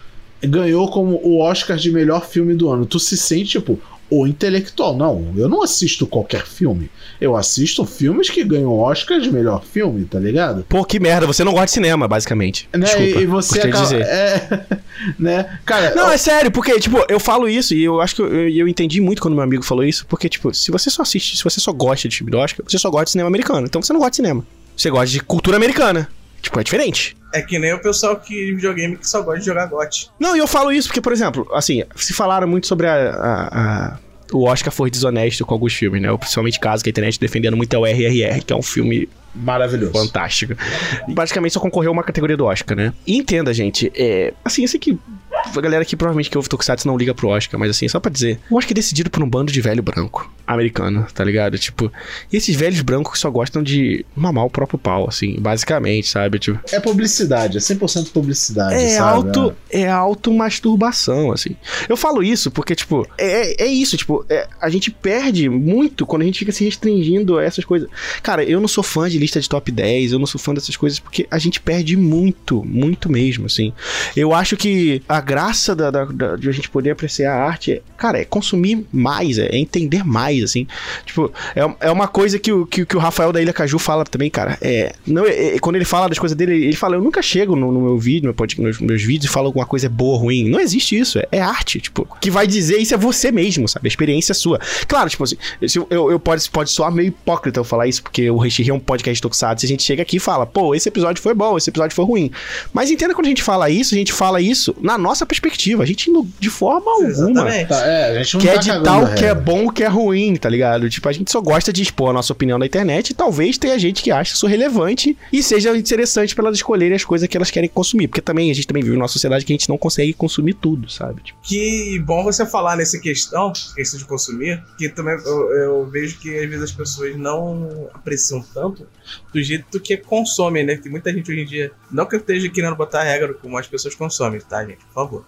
ganhou como o Oscar de melhor filme do ano. Tu se sente tipo o intelectual. Não, eu não assisto qualquer filme. Eu assisto filmes que ganham Oscar de melhor filme, tá ligado? pô, que merda, você não gosta de cinema, basicamente. Né? Desculpa, e, você acaba. dizer. [LAUGHS] É, né? Cara, Não, é sério, porque, tipo, eu falo isso e eu acho que eu, eu, eu entendi muito quando meu amigo falou isso, porque, tipo, se você só assiste, se você só gosta de filme do Oscar, você só gosta de cinema americano. Então você não gosta de cinema. Você gosta de cultura americana. Tipo, é diferente. É que nem o pessoal que videogame que só gosta de jogar GOT. Não, e eu falo isso porque, por exemplo, assim, se falaram muito sobre a, a, a, o Oscar foi desonesto com alguns filmes, né? Principalmente caso que a internet defendendo muito é o RRR, que é um filme Maravilhoso. fantástico. Basicamente só concorreu uma categoria do Oscar, né? E entenda, gente, é. Assim, eu sei que a galera que provavelmente que ouve Tokusatsu não liga pro Oscar, mas assim, só pra dizer, o Oscar é decidido por um bando de velho branco americano, tá ligado? Tipo, e esses velhos brancos que só gostam de mamar o próprio pau, assim, basicamente, sabe? Tipo, É publicidade, é 100% publicidade, é sabe? auto, é automasturbação, assim. Eu falo isso porque, tipo, é, é isso, tipo, é, a gente perde muito quando a gente fica se restringindo a essas coisas. Cara, eu não sou fã de lista de top 10, eu não sou fã dessas coisas porque a gente perde muito, muito mesmo, assim. Eu acho que a graça da, da- da- de a gente poder apreciar a arte é, cara, é consumir mais, é, é entender mais, assim. Tipo, é, é uma coisa que o, que, que o Rafael da Ilha Caju fala também, cara. É, não, é- é- quando ele fala das coisas dele, ele fala, eu nunca chego no, no meu vídeo, meu nos meus vídeos e falo alguma coisa é boa ou ruim. Não existe isso, é, é arte, tipo. Que vai dizer isso é você mesmo, sabe? A experiência é sua. Claro, tipo assim, se eu, eu, eu pode, pode soar meio hipócrita eu falar isso, porque o Reishi é um podcast tokusatsu e a gente chega aqui e fala, pô, esse episódio foi bom, esse episódio foi ruim. Mas entenda quando a gente fala isso, a gente fala isso na nossa perspectiva. A gente, não- de forma alguma, Exatamente. Tá, é, a gente não quer tá editar cagando o que é bom, o que é ruim, tá ligado? Tipo, a gente só gosta de expor a nossa opinião na internet e talvez tenha gente que acha isso relevante e seja interessante pra elas escolherem as coisas que elas querem consumir. Porque também a gente também vive numa sociedade que a gente não consegue consumir tudo, sabe? Tipo, Que bom você falar nessa questão, questão de consumir, que também eu, eu vejo que às vezes as pessoas não apreciam tanto do jeito que consomem, né? Tem muita gente hoje em dia, não que eu esteja querendo botar regra como as pessoas consomem, tá, gente? Por favor.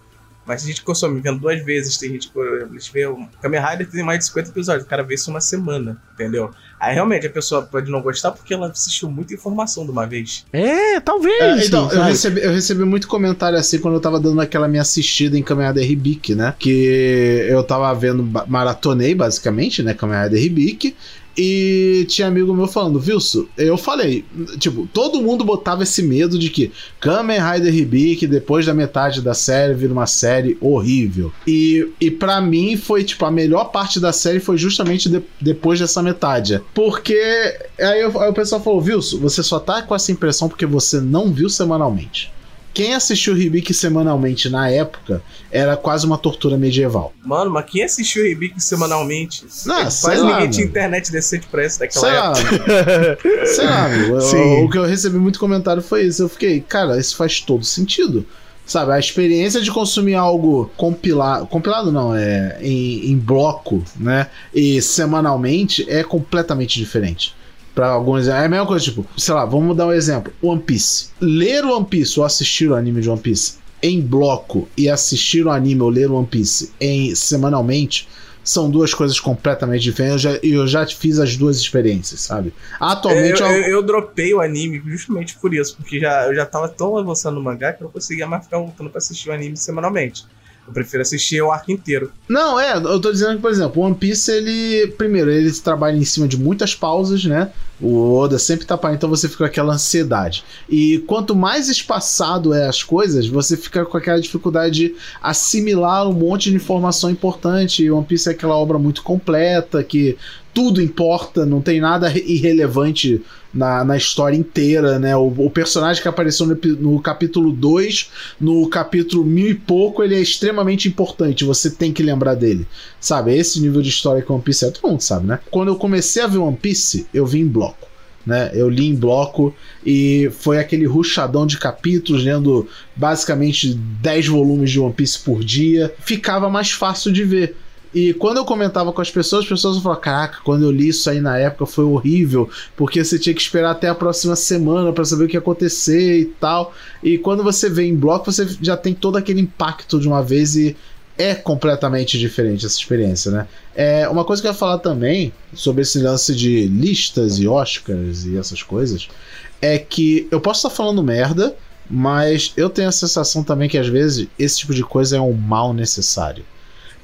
Mas a gente consome vendo duas vezes, tem gente que eles vê o Kamen Rider tem mais de 50 episódios, o cara vê isso uma semana, entendeu? Aí realmente a pessoa pode não gostar porque ela assistiu muita informação de uma vez. é, talvez. É, então, eu recebi, eu recebi muito comentário assim quando eu tava dando aquela minha assistida em Kamen Rider Hibiki, né? Que eu tava vendo, maratonei basicamente, né? Kamen Rider Hibiki. E tinha amigo meu falando, Wilson, eu falei, tipo, todo mundo botava esse medo de que Kamen Rider Hibiki, depois da metade da série, vira uma série horrível. E, e para mim foi, tipo, a melhor parte da série foi justamente de- depois dessa metade. Porque aí, eu- aí o pessoal falou, Wilson, você só tá com essa impressão porque você não viu semanalmente. Quem assistiu Hibiki semanalmente na época era quase uma tortura medieval. Mano, mas quem assistiu o Hibiki semanalmente? Não, É, sei Quase lá, ninguém tinha internet decente pra isso daquela Sei época. lá, sei lá, [LAUGHS] amigo. Eu-. O que eu recebi muito comentário foi isso. Eu fiquei, cara, isso faz todo sentido. Sabe, a experiência de consumir algo compilado, compilado não, é em, em bloco, né? E semanalmente é completamente diferente. Pra alguns, é a mesma coisa, tipo, sei lá, vamos dar um exemplo: One Piece. Ler One Piece ou assistir o anime de One Piece em bloco e assistir o anime ou ler One Piece em semanalmente são duas coisas completamente diferentes. Eu já, eu já fiz as duas experiências, sabe? Atualmente eu, eu- eu, eu dropei o anime justamente por isso, porque já, eu já tava tão avançado no mangá que eu não conseguia mais ficar voltando pra assistir o anime semanalmente. Eu prefiro assistir o arco inteiro. Não, é, eu tô dizendo que, por exemplo, o One Piece, ele. Primeiro, ele trabalha em cima de muitas pausas, né? O Oda sempre tá parando, então você fica com aquela ansiedade. E quanto mais espaçado é as coisas, você fica com aquela dificuldade de assimilar um monte de informação importante. One Piece é aquela obra muito completa, que tudo importa, não tem nada irrelevante na, na história inteira, né? O, o personagem que apareceu no, no capítulo 2, no capítulo mil e pouco, ele é extremamente importante, você tem que lembrar dele. Sabe? Esse nível de história que One Piece é, todo mundo sabe, né? Quando eu comecei a ver One Piece, eu vi em bloco. Né? Eu li em bloco e foi aquele ruchadão de capítulos, lendo basicamente 10 volumes de One Piece por dia. Ficava mais fácil de ver. E quando eu comentava com as pessoas, as pessoas falavam: Caraca, quando eu li isso aí na época foi horrível, porque você tinha que esperar até a próxima semana para saber o que ia acontecer e tal. E quando você vê em bloco, você já tem todo aquele impacto de uma vez e é completamente diferente essa experiência, né? É, uma coisa que eu ia falar também sobre esse lance de listas e Oscars e essas coisas é que eu posso estar falando merda, mas eu tenho a sensação também que às vezes esse tipo de coisa é um mal necessário.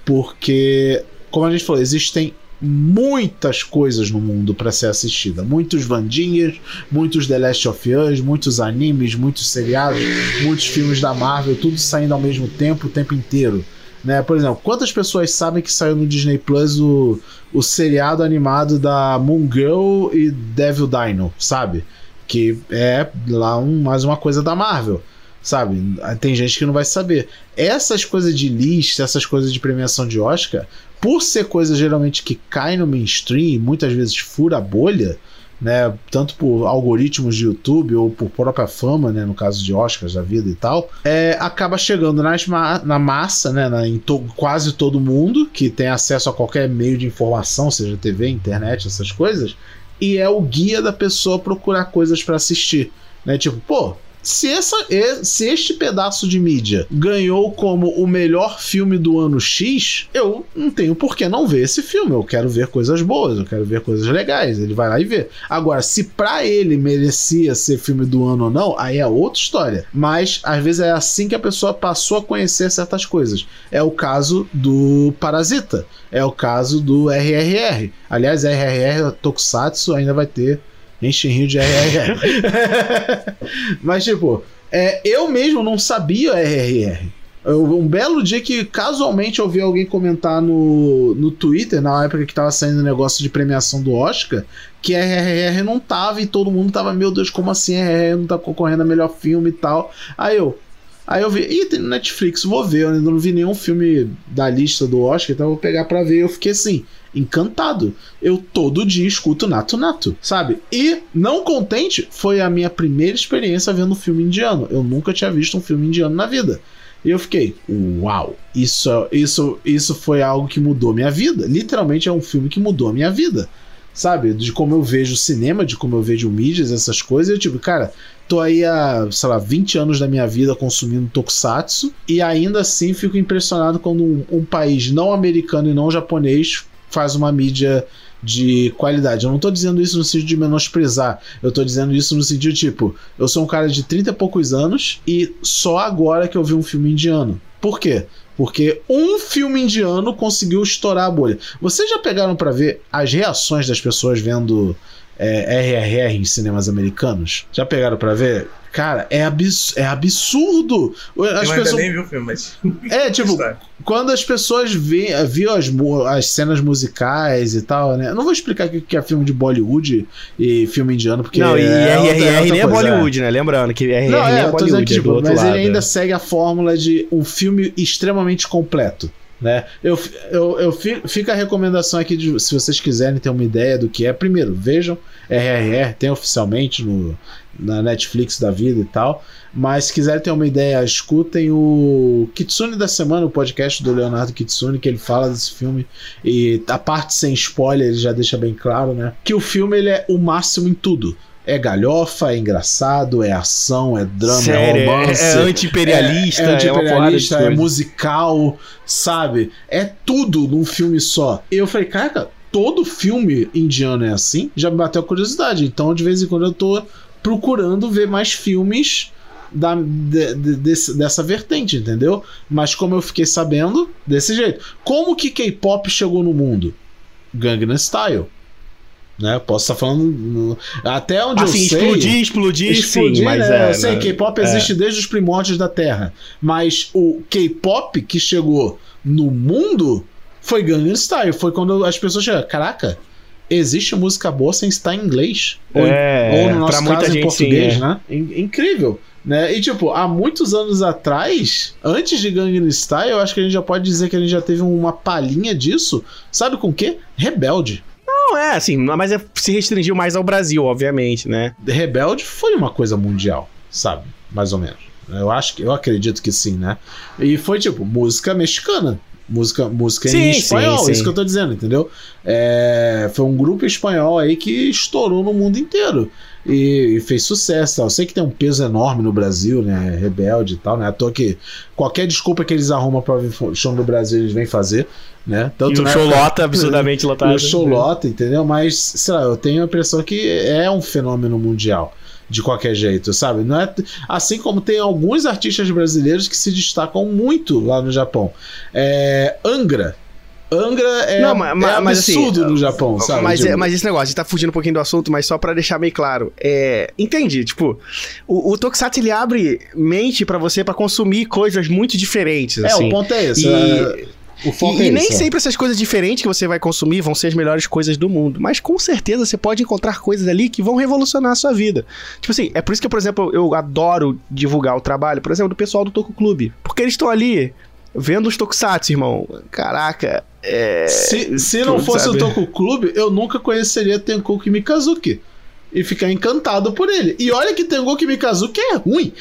Porque, como a gente falou, existem muitas coisas no mundo para ser assistida. Muitos Vandinhas, muitos The Last of Us, muitos animes, muitos seriados, muitos filmes da Marvel, tudo saindo ao mesmo tempo, o tempo inteiro. Né? Por exemplo, quantas pessoas sabem que saiu no Disney Plus o, o seriado animado da Moon Girl e Devil Dino, sabe? Que é lá um, mais uma coisa da Marvel sabe? Tem gente que não vai saber. Essas coisas de lista, essas coisas de premiação de Oscar, por ser coisa geralmente que cai no mainstream, muitas vezes fura a bolha, né, tanto por algoritmos de YouTube ou por própria fama, né, no caso de Oscars da vida e tal, é, acaba chegando nas ma na massa, né, na, em to quase todo mundo que tem acesso a qualquer meio de informação, seja TV, internet, essas coisas, e é o guia da pessoa procurar coisas para assistir, né, tipo, pô, se, essa, se este pedaço de mídia ganhou como o melhor filme do ano X, eu não tenho por que não ver esse filme. Eu quero ver coisas boas, eu quero ver coisas legais. Ele vai lá e vê. Agora, se pra ele merecia ser filme do ano ou não, aí é outra história. Mas às vezes é assim que a pessoa passou a conhecer certas coisas. É o caso do Parasita. É o caso do RRR. Aliás, RRR Tokusatsu ainda vai ter Enche Rio de RRR. [LAUGHS] Mas, tipo, é, eu mesmo não sabia RRR. Eu, um belo dia que casualmente eu vi alguém comentar no, no Twitter, na época que tava saindo o negócio de premiação do Oscar, que RRR não tava e todo mundo tava, meu Deus, como assim RRR não tá concorrendo a melhor filme e tal. Aí eu, Aí eu vi, ih, tem no Netflix, vou ver. Eu ainda não vi nenhum filme da lista do Oscar, então eu vou pegar pra ver. Eu fiquei assim, encantado. Eu todo dia escuto Nato Nato, sabe? E, não contente, foi a minha primeira experiência vendo um filme indiano. Eu nunca tinha visto um filme indiano na vida. E eu fiquei, uau, isso, isso, isso foi algo que mudou minha vida. Literalmente é um filme que mudou minha vida. Sabe? De como eu vejo cinema, de como eu vejo mídias, essas coisas. Eu, tipo, cara, tô aí há, sei lá, 20 anos da minha vida consumindo tokusatsu. E ainda assim fico impressionado quando um, um país não americano e não japonês faz uma mídia de qualidade. Eu não tô dizendo isso no sentido de menosprezar. Eu tô dizendo isso no sentido tipo, eu sou um cara de 30 e poucos anos e só agora que eu vi um filme indiano. Por quê? Porque um filme indiano conseguiu estourar a bolha. Vocês já pegaram para ver as reações das pessoas vendo é, RRR em cinemas americanos? Já pegaram para ver? Cara, é, abs é absurdo. As eu pessoas... nem vi o filme, mas. [LAUGHS] É, tipo, quando as pessoas veem, viam as, as cenas musicais e tal, né? Eu não vou explicar o que é filme de Bollywood e filme indiano, porque. Não, e é RRR nem é Bollywood, né? Lembrando que RRR não, é, é Bollywood. Que, tipo, mas lado, ele ainda é. segue a fórmula de um filme extremamente completo. Né? Eu, eu, eu fica a recomendação aqui de se vocês quiserem ter uma ideia do que é. Primeiro, vejam RRR, tem oficialmente no, na Netflix da vida e tal. Mas se quiserem ter uma ideia, escutem o Kitsune da Semana, o podcast do Leonardo Kitsune, que ele fala desse filme. E a parte sem spoiler, ele já deixa bem claro, né? Que o filme ele é o máximo em tudo. É galhofa, é engraçado, é ação, é drama, é Sério, é romance. É, é anti-imperialista, é, é, anti é, musical, sabe? É tudo num filme só. E eu falei, cara, todo filme indiano é assim? Já me bateu a curiosidade. Então, de vez em quando, eu tô procurando ver mais filmes da, de, de, desse, dessa vertente, entendeu? Mas como eu fiquei sabendo, desse jeito. Como que K-pop chegou no mundo? Gangnam Style né? Posso estar falando até onde assim, eu sei. Explodir, explodir, explodir sim, mas né? é, eu sei, K-pop é. existe desde os primórdios da Terra, mas o K-pop que chegou no mundo foi Gangnam Style, foi quando as pessoas chegaram, caraca, existe música boa sem estar em inglês ou, é, ou no nosso caso em português, sim, é. né? Incrível. Né? E tipo, há muitos anos atrás, antes de Gangnam Style, eu acho que a gente já pode dizer que a gente já teve uma palhinha disso. Sabe com o quê? Rebelde. Não, é, assim, mas é, se restringiu mais ao Brasil, obviamente, né? Rebelde foi uma coisa mundial, sabe? Mais ou menos. Eu acho que eu acredito que sim, né? E foi tipo música mexicana. Música, música sim, em espanhol, sim, sim. isso que eu tô dizendo, entendeu? É, foi um grupo espanhol aí que estourou no mundo inteiro e, e, fez sucesso. Tal. Eu sei que tem um peso enorme no Brasil, né? Rebelde e tal, né? À toa que qualquer desculpa que eles arrumam pra vir show no Brasil, eles vêm fazer, né? Tanto e o show lota, absurdamente [LAUGHS] lotado. o show lota, entendeu? Mas, sei lá, eu tenho a impressão que é um fenômeno mundial de qualquer jeito, sabe? Não é assim como tem alguns artistas brasileiros que se destacam muito lá no Japão. É, Angra, Angra é, não, mas, é mas, assim, absurdo assim, no Japão, sabe? Mas, tipo... é, mas esse negócio, a gente tá fugindo um pouquinho do assunto, mas só para deixar meio claro. É, entendi, tipo, o, o Tokusatsu ele abre mente para você para consumir coisas muito diferentes. É, assim. o ponto é esse. E... É... O foco e, é e nem sempre essas coisas diferentes que você vai consumir vão ser as melhores coisas do mundo. Mas com certeza você pode encontrar coisas ali que vão revolucionar a sua vida. Tipo assim, é por isso que, por exemplo, eu adoro divulgar o trabalho, por exemplo, do pessoal do Toco Clube. Porque eles estão ali vendo os tokusatsu, irmão, caraca, é... Se, se não fosse sabe? o Toku Clube, eu nunca conheceria Tenkoku Mikazuki e ficar encantado por ele. E olha que Tengoku Mikazuki é ruim.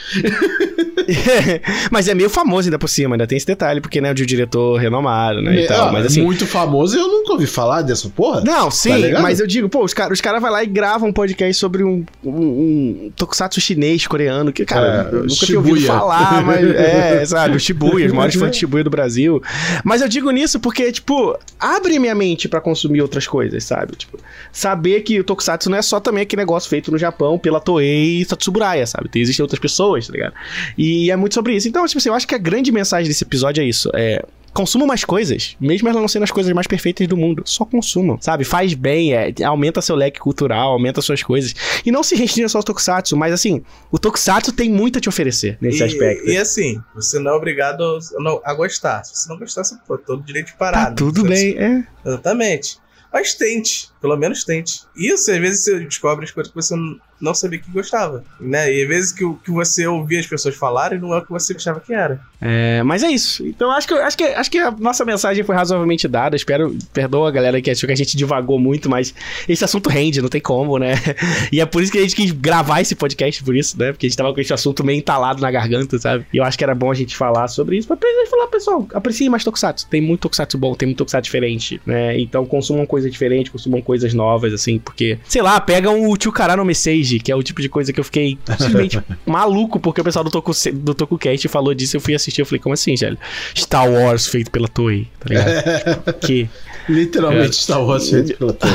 [LAUGHS] mas é meio famoso ainda por cima, ainda tem esse detalhe, porque né, de um diretor renomado, né, e tal. Ah, mas assim, muito famoso e eu nunca ouvi falar dessa porra. Não, sim, tá mas eu digo, pô, os caras os cara vai lá e gravam um podcast sobre um, um, um tokusatsu chinês, coreano, que, cara, é, eu nunca Shibuya. tinha ouvido falar, mas [LAUGHS] é, sabe, o Shibuya, os maiores fãs de Shibuya do Brasil. Mas eu digo nisso porque, tipo, abre minha mente para consumir outras coisas, sabe? Tipo, saber que o tokusatsu não é só também aquele negócio feito no Japão pela Toei e Tatsuburaya, sabe? Tem, existem outras pessoas, tá ligado? E é muito sobre isso. Então, tipo assim, eu acho que a grande mensagem desse episódio é isso. É consuma mais coisas, mesmo elas não sendo as coisas mais perfeitas do mundo. Só consumam, sabe? Faz bem, é, aumenta seu leque cultural, aumenta suas coisas. E não se restringe só ao Tokusatsu, mas assim, o Tokusatsu tem muito a te oferecer nesse e, aspecto. E assim, você não é obrigado a, a gostar. Se você não gostar, você pô, todo direito de parar. Tá tudo bem, é. Exatamente. Mas tente, pelo menos tente. Isso, às vezes você descobre as coisas que você não sabia que gostava, né? E às vezes que, que você ouvia as pessoas falarem não é o que você achava que era. É, mas é isso. Então acho que, acho, que, acho que a nossa mensagem foi razoavelmente dada. Espero, perdoa a galera que achou que a gente divagou muito, mas esse assunto rende, não tem como, né? [LAUGHS] E é por isso que a gente quis gravar esse podcast, por isso, né? Porque a gente tava com esse assunto meio entalado na garganta, sabe? E eu acho que era bom a gente falar sobre isso pra falar, pessoal, aprecie mais Tokusatsu. Tem muito Tokusatsu bom, tem muito Tokusatsu diferente, né? Então consumam coisas diferentes, consumam coisas novas, assim, porque, sei lá, pegam o Tio Cará no Message, que é o tipo de coisa que eu fiquei simplesmente [LAUGHS] maluco, porque o pessoal do, Toku, do TokuCast falou disso, eu fui assistir, eu falei, como assim, velho? Star Wars feito pela Toei, tá ligado? tipo, que... [LAUGHS] Literalmente é. Star Wars feito [LAUGHS] pela Toei.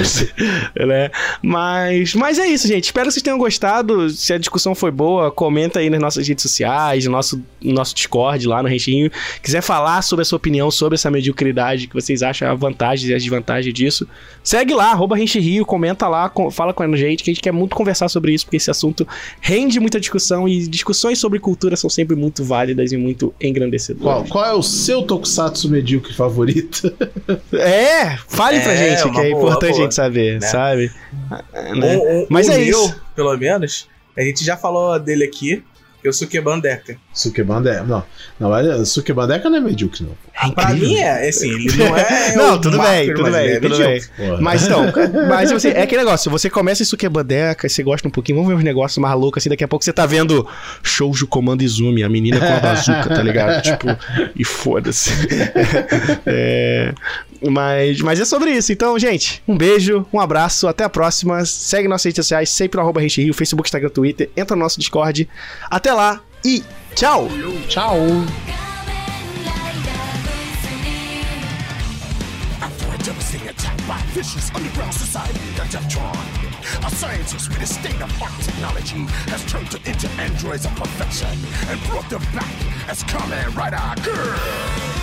né? Mas, mas é isso, gente. Espero que vocês tenham gostado. Se a discussão foi boa, comenta aí nas nossas redes sociais, no nosso, no nosso Discord lá no Renchinho. Quiser falar sobre a sua opinião sobre essa mediocridade, que vocês acham a vantagem e a desvantagem disso, segue lá, arroba Rio, comenta lá, fala com a gente, que a gente quer muito conversar sobre isso, porque esse assunto rende muita discussão e discussões sobre cultura são sempre muito válidas e muito engrandecedoras. Qual, qual é o seu tokusatsu medíocre favorito? [LAUGHS] é, fale é, pra gente, que é boa, importante boa. a gente saber, né? sabe? Né? Um, um, Mas um é meu, isso. Pelo menos, a gente já falou dele aqui, que é o Sukeban Deca. Sukeban Deca, não. Não, olha, Sukeban Deca não é medíocre, não. É pra mim é, assim, ele não é. [LAUGHS] não, tudo bem, tudo bem, é tudo bem. Mas então, [LAUGHS] mas assim, é aquele negócio, você começa em Sukeban Deca, você gosta um pouquinho, vamos ver uns negócios mais loucos assim, daqui a pouco você tá vendo Shoujo Comando Izumi, a menina com a bazuca, tá ligado? [LAUGHS] tipo, e foda-se. é, mas, mas é sobre isso. Então, gente, um beijo, um abraço, até a próxima. Segue nossas redes sociais, sempre no arroba Rio, Facebook, Instagram, Twitter. Entra no nosso Discord. Até lá e tchau! Tchau! A scientist with a state-of-art technology has turned into androids of perfection and brought them back as Kamen Rider Girl.